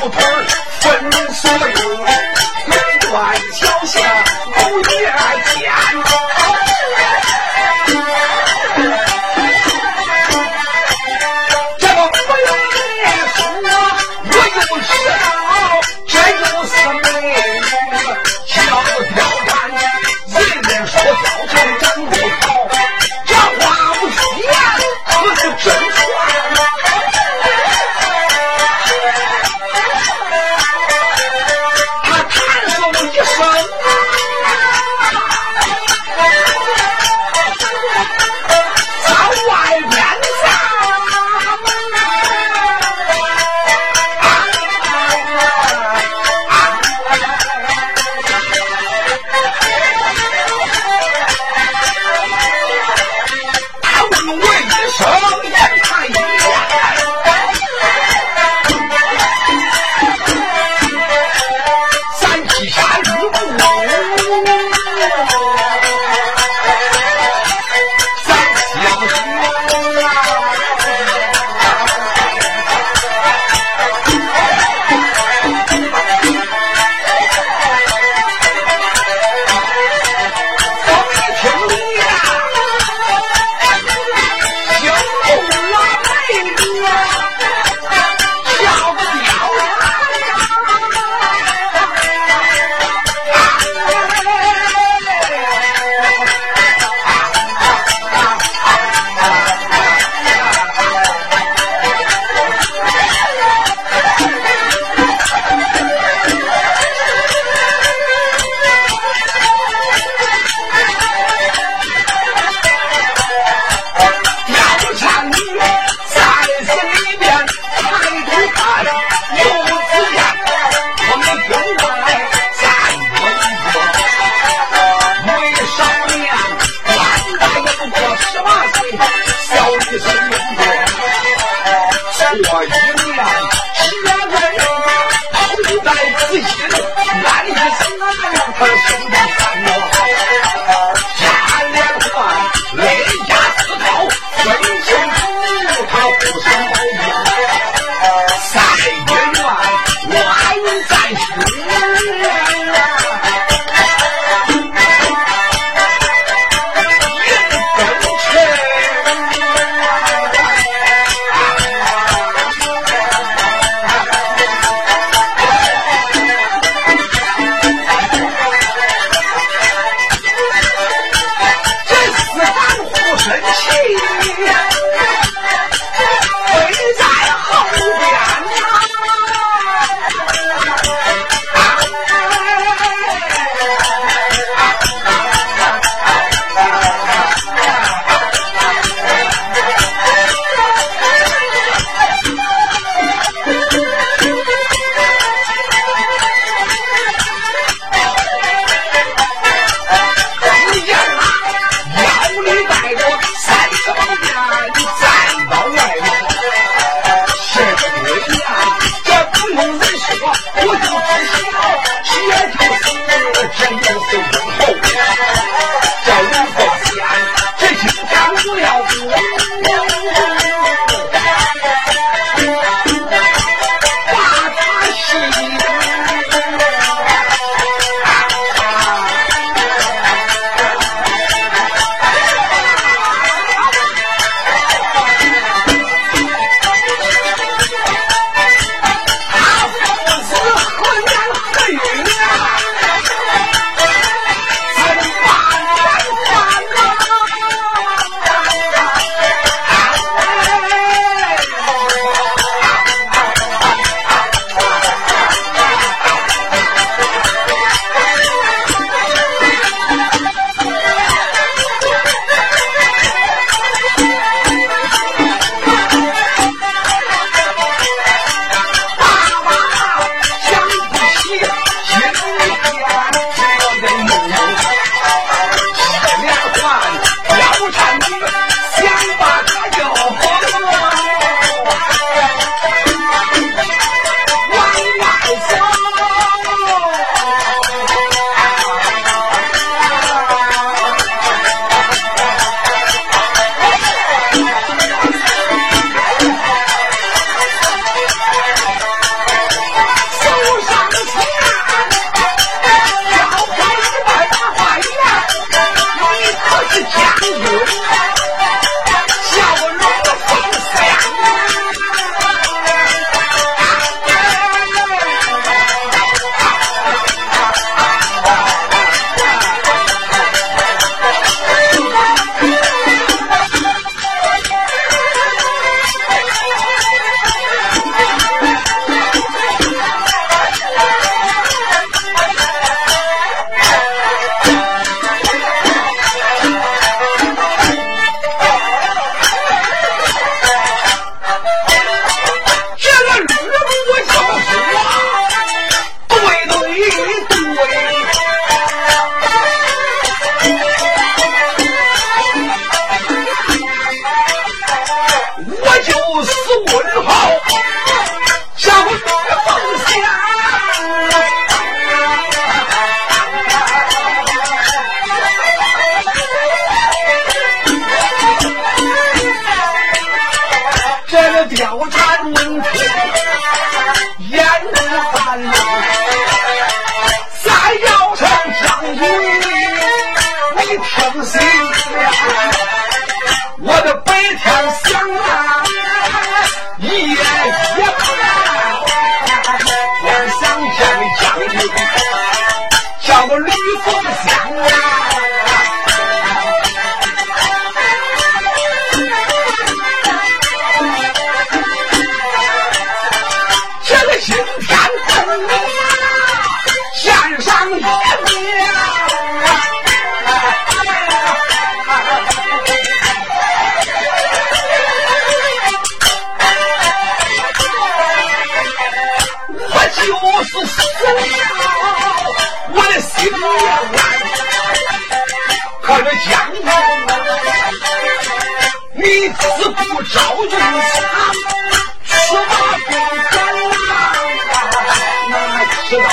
胡同分所有，拐弯桥下。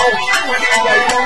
哦。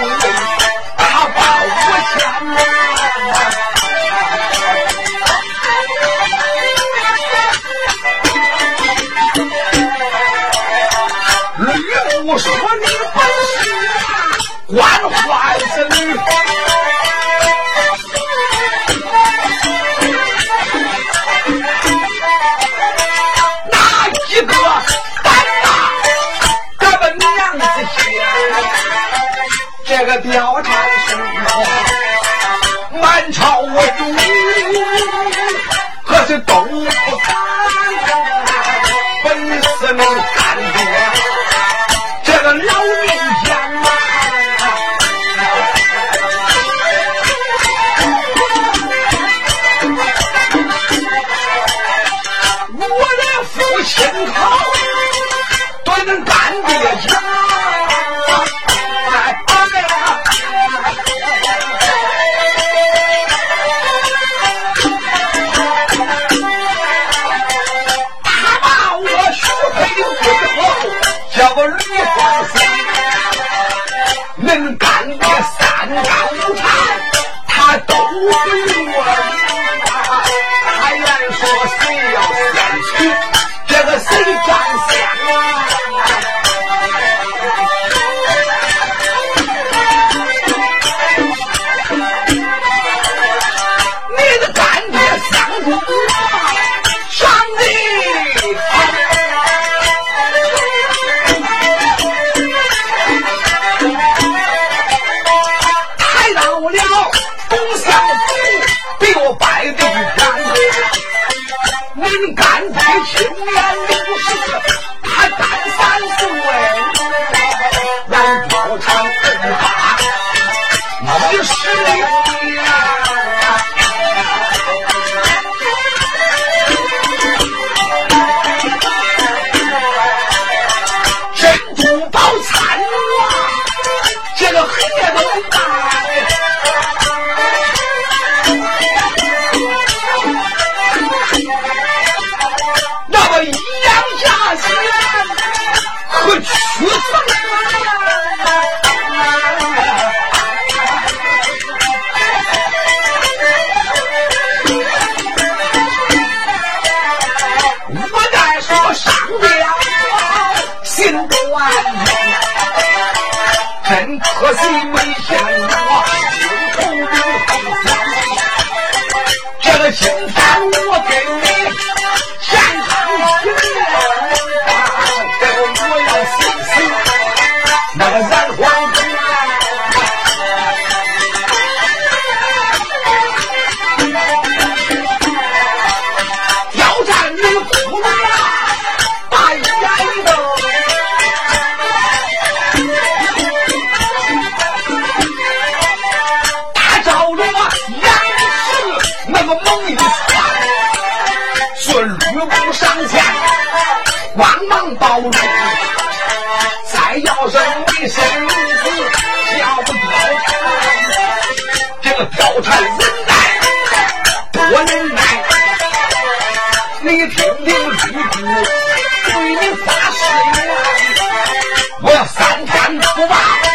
我摆地一你，您干脆轻点。对你发誓，我要三天不罢。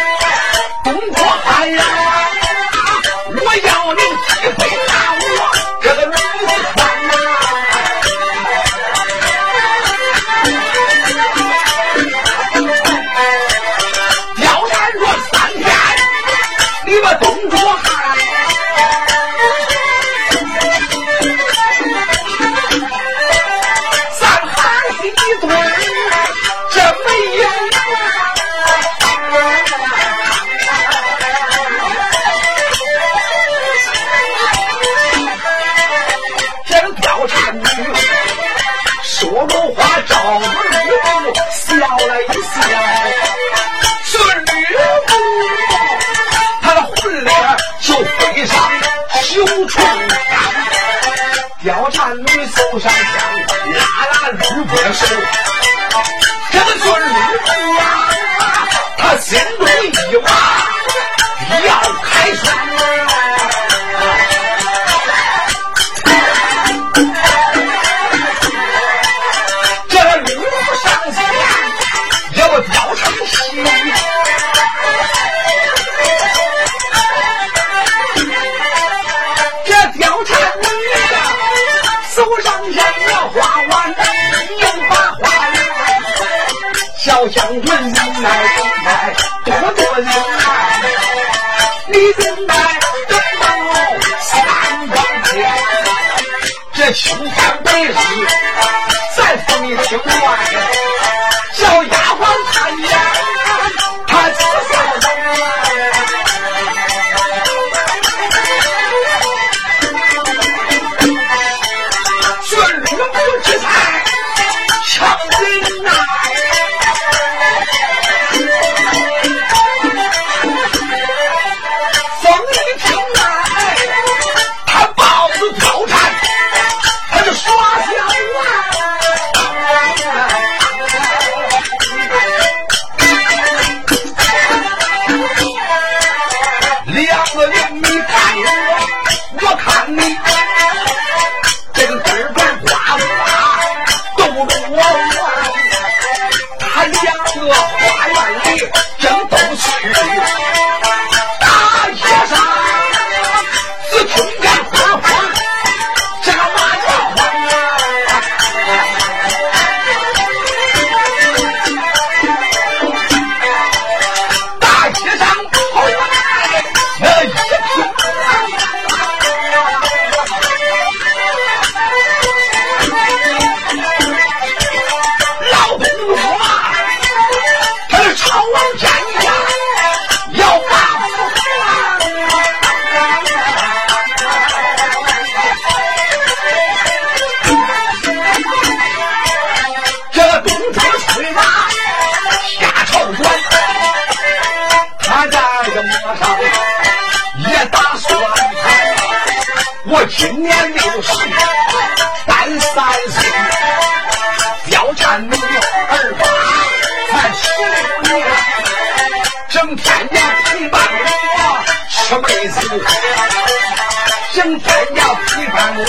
人敢要批判我，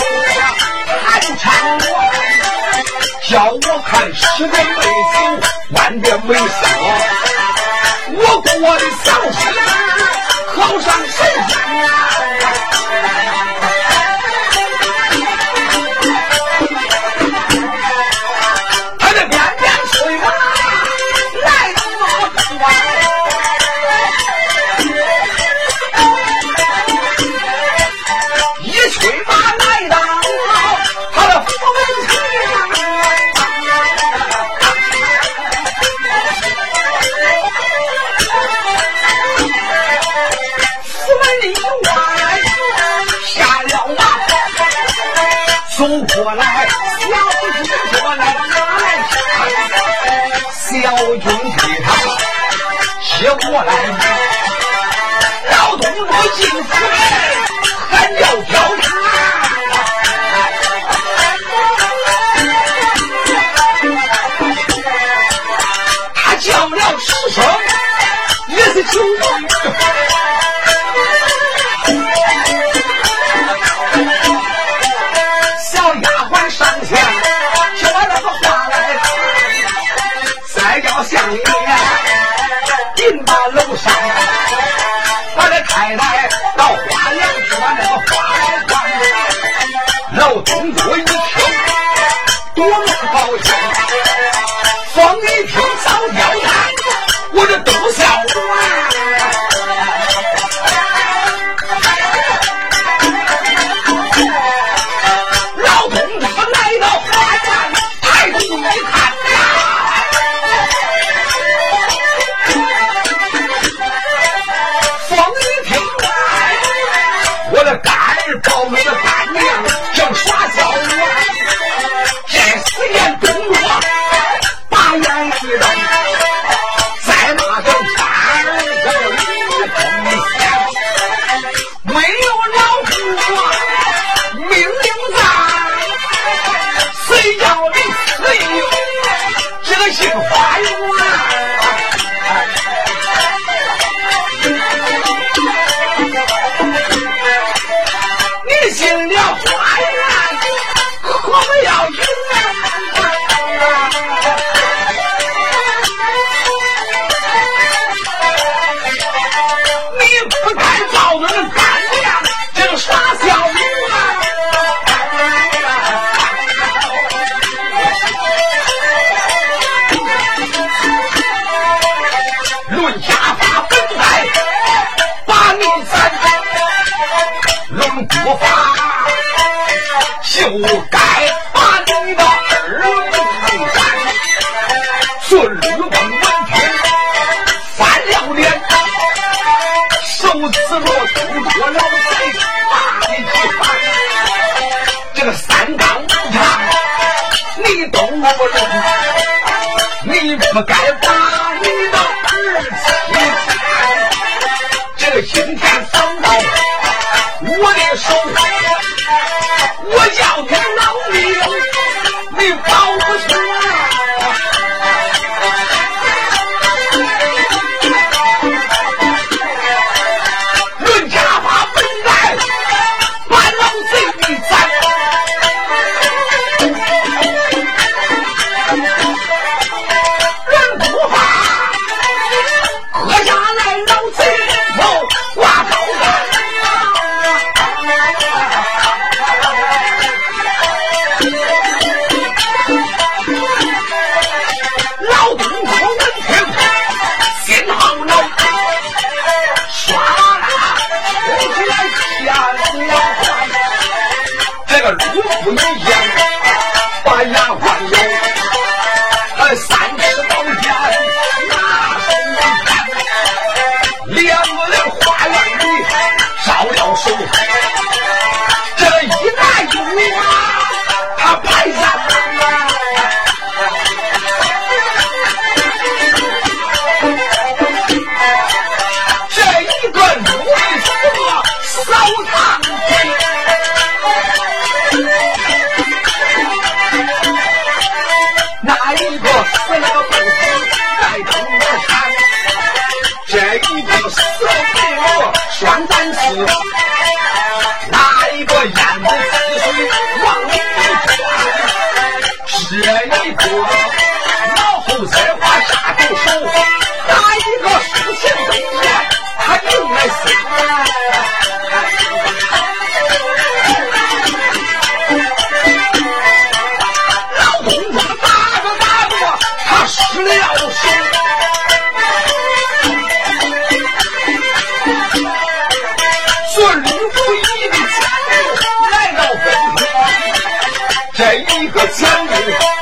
寒碜我，叫我看十年没死，万遍没死。我过我的小事，好上神仙。过来，老董，我府孙。在一个山里。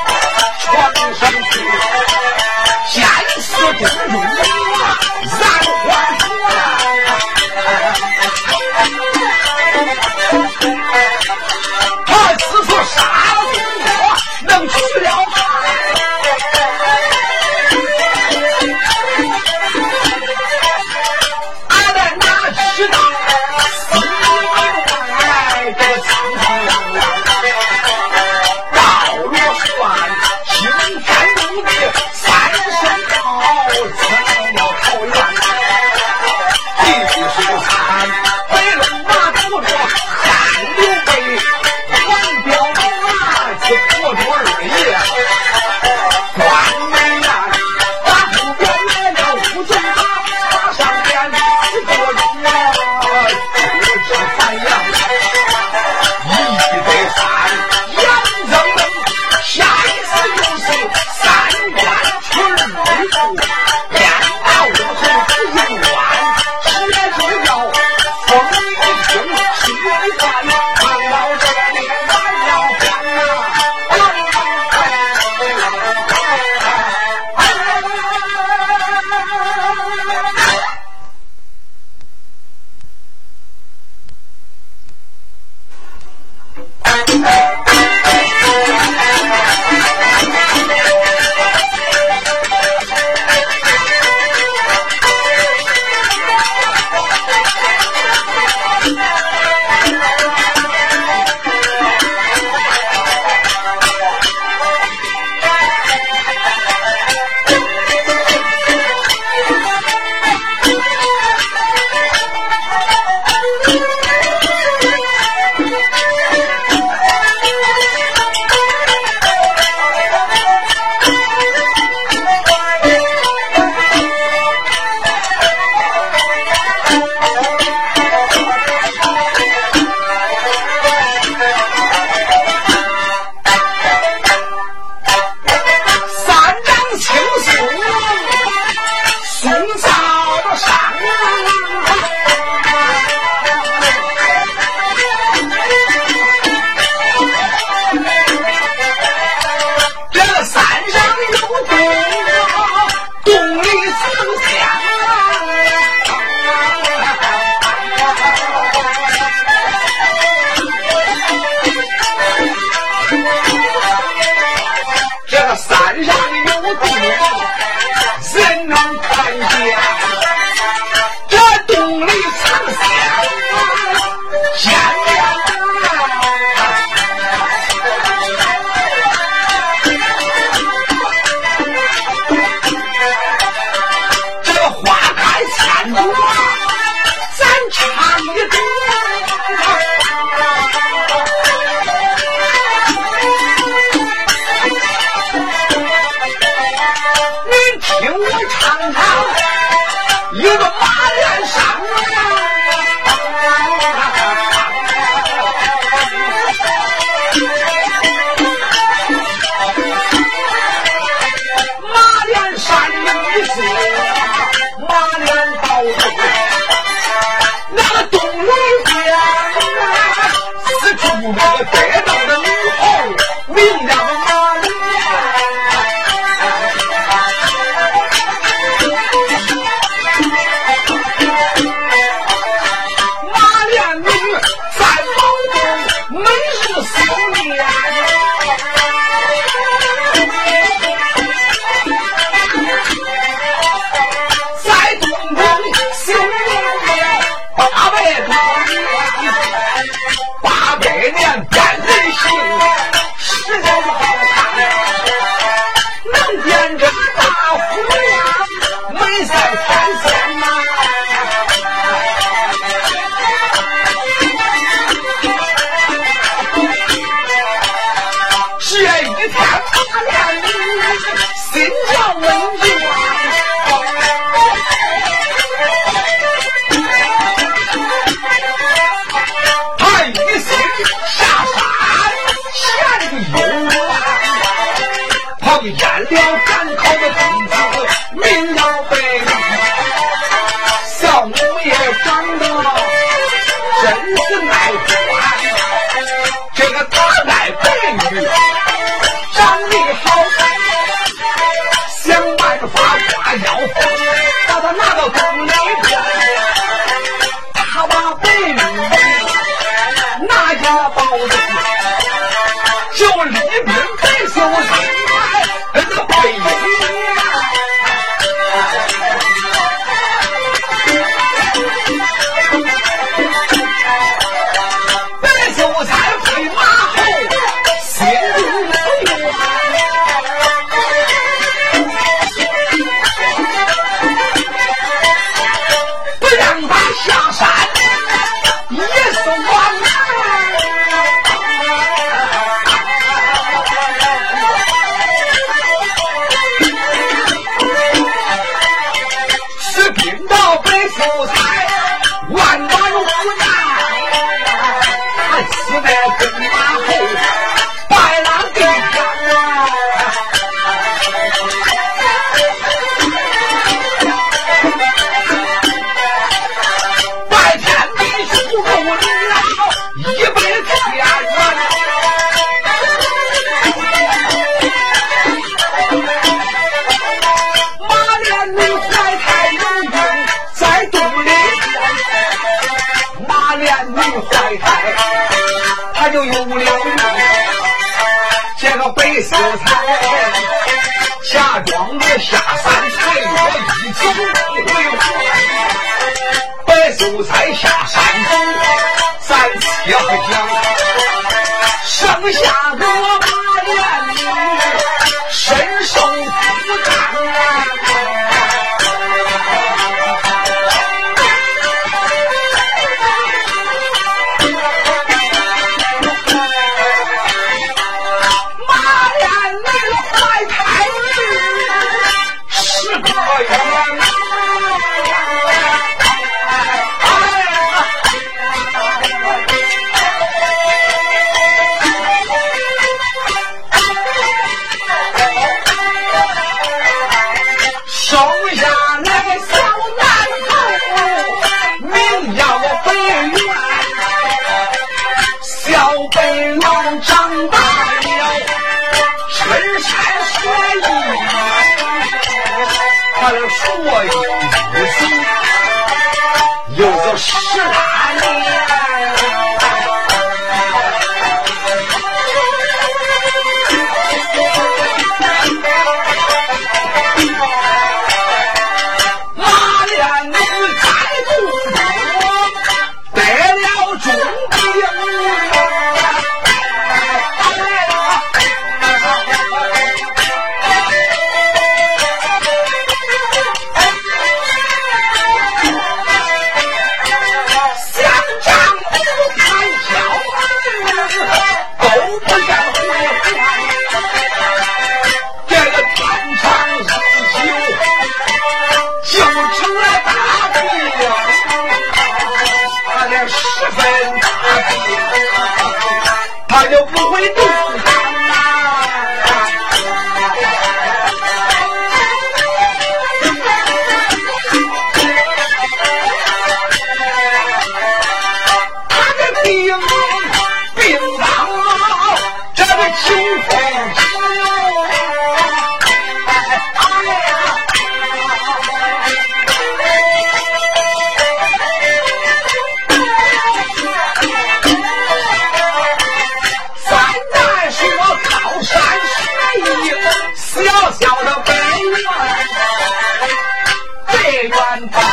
三宝堂，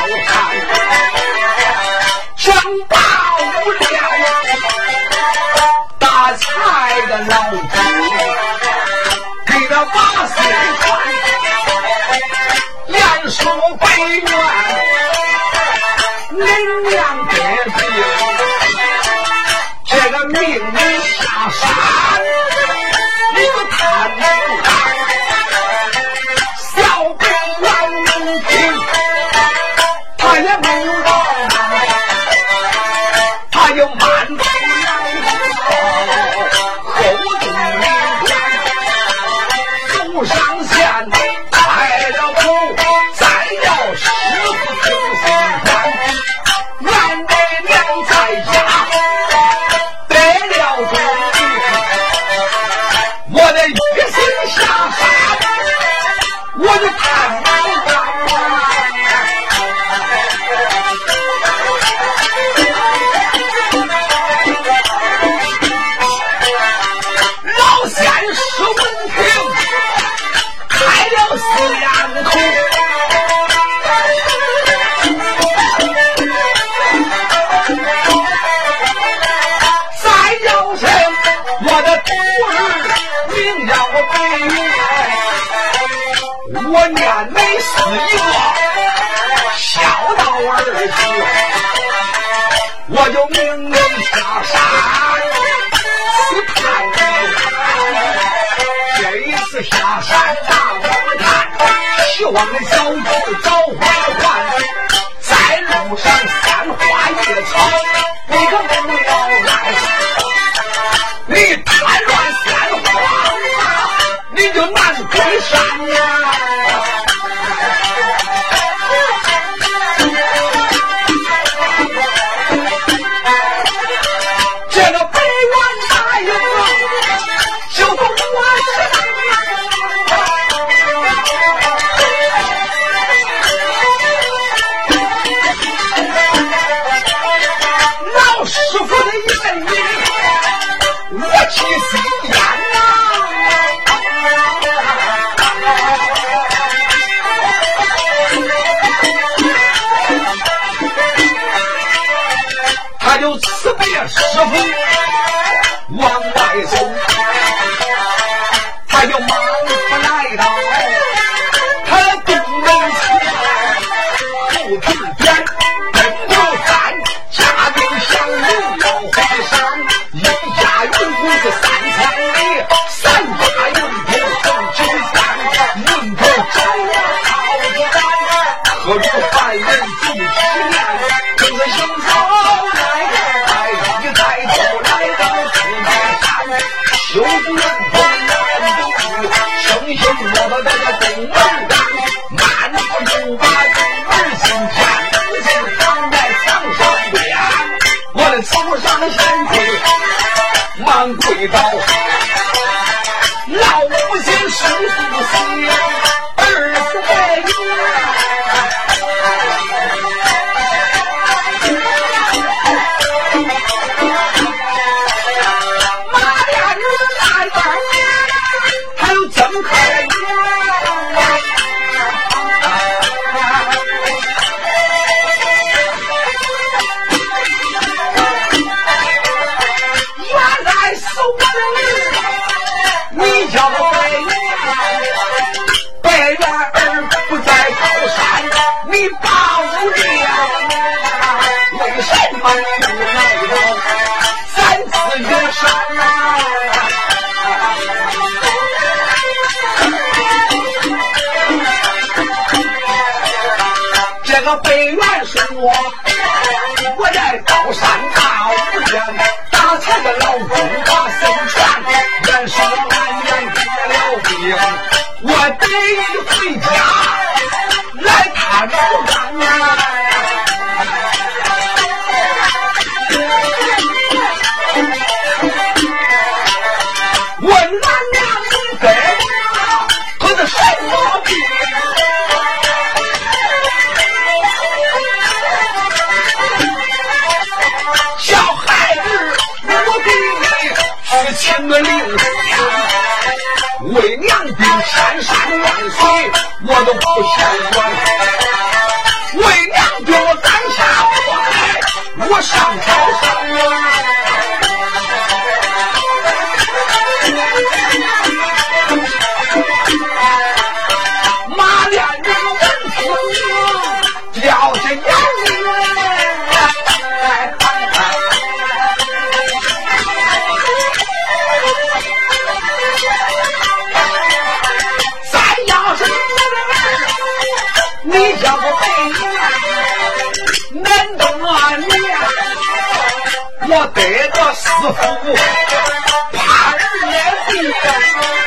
将报了大财的老子，给他八十块，连输百女。我们。Bukan. 袁说，我在高山大屋边打柴的老公打水船。袁说俺娘得了病，我得回家来探望她。千山万水我都不嫌远我带着师傅，怕人眼不。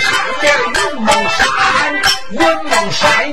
看见云梦山，云梦山。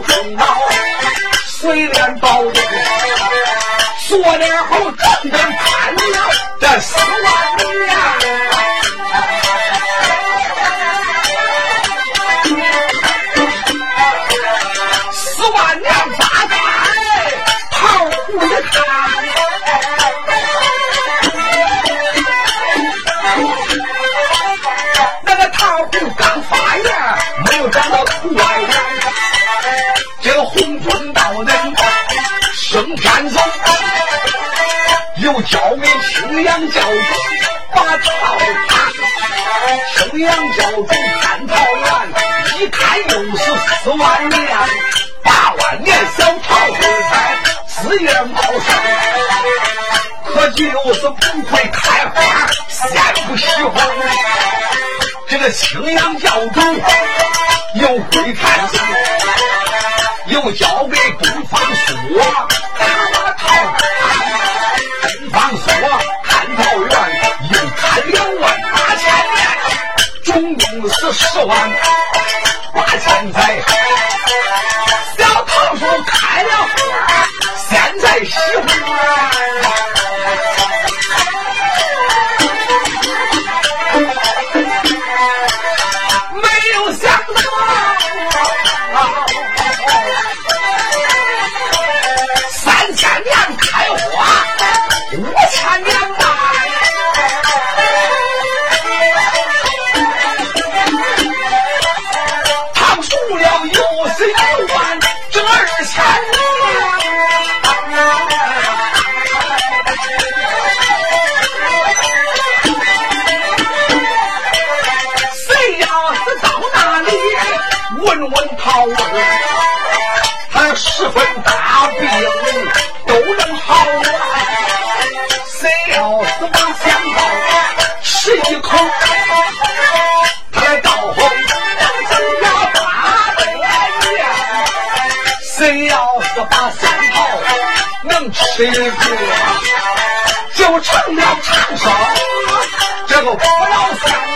中刀，虽然刀的说了后，正正砍了这四万人。交给青阳教主把套看，青阳教主看桃园，一看又是四万两，八万年小桃才四月茂盛，可就是不会开花，先不喜欢。这个青阳教主又会弹琴，又交给东方朔十万八千载。小桃树开了花，现在喜他十分大病都能好啊！谁要是把香膏吃一口，他的道行能增加八百年。谁要是把香膏能吃一个，就成了长寿这个不老三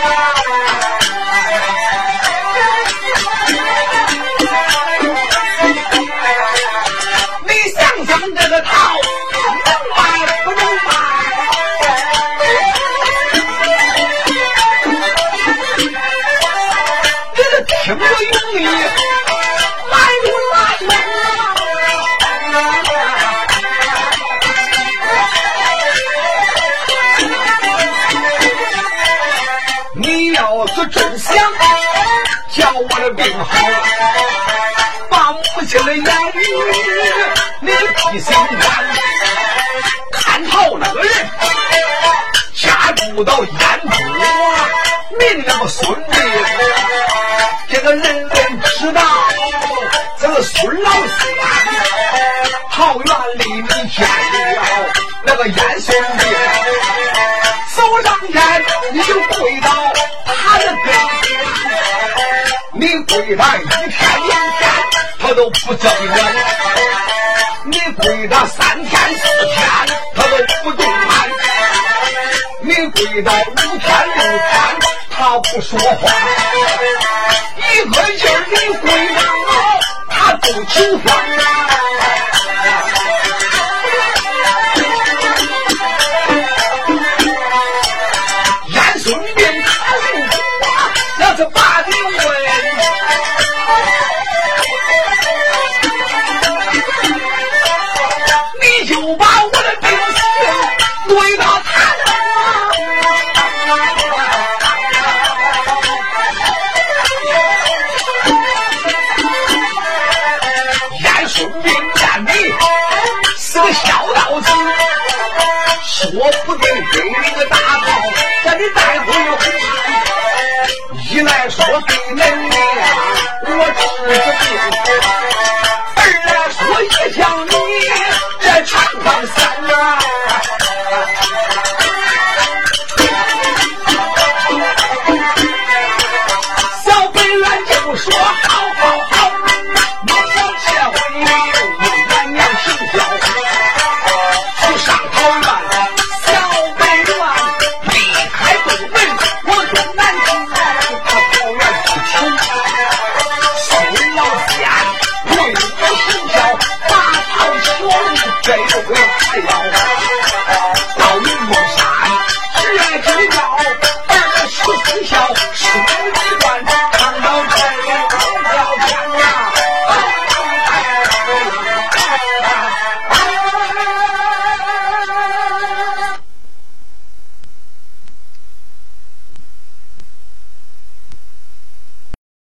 跪到五天六天，他不说话。一个劲儿的跪上了，他都求欢。我不定给你个大炮，把你带回去。一来说对恁娘，我知。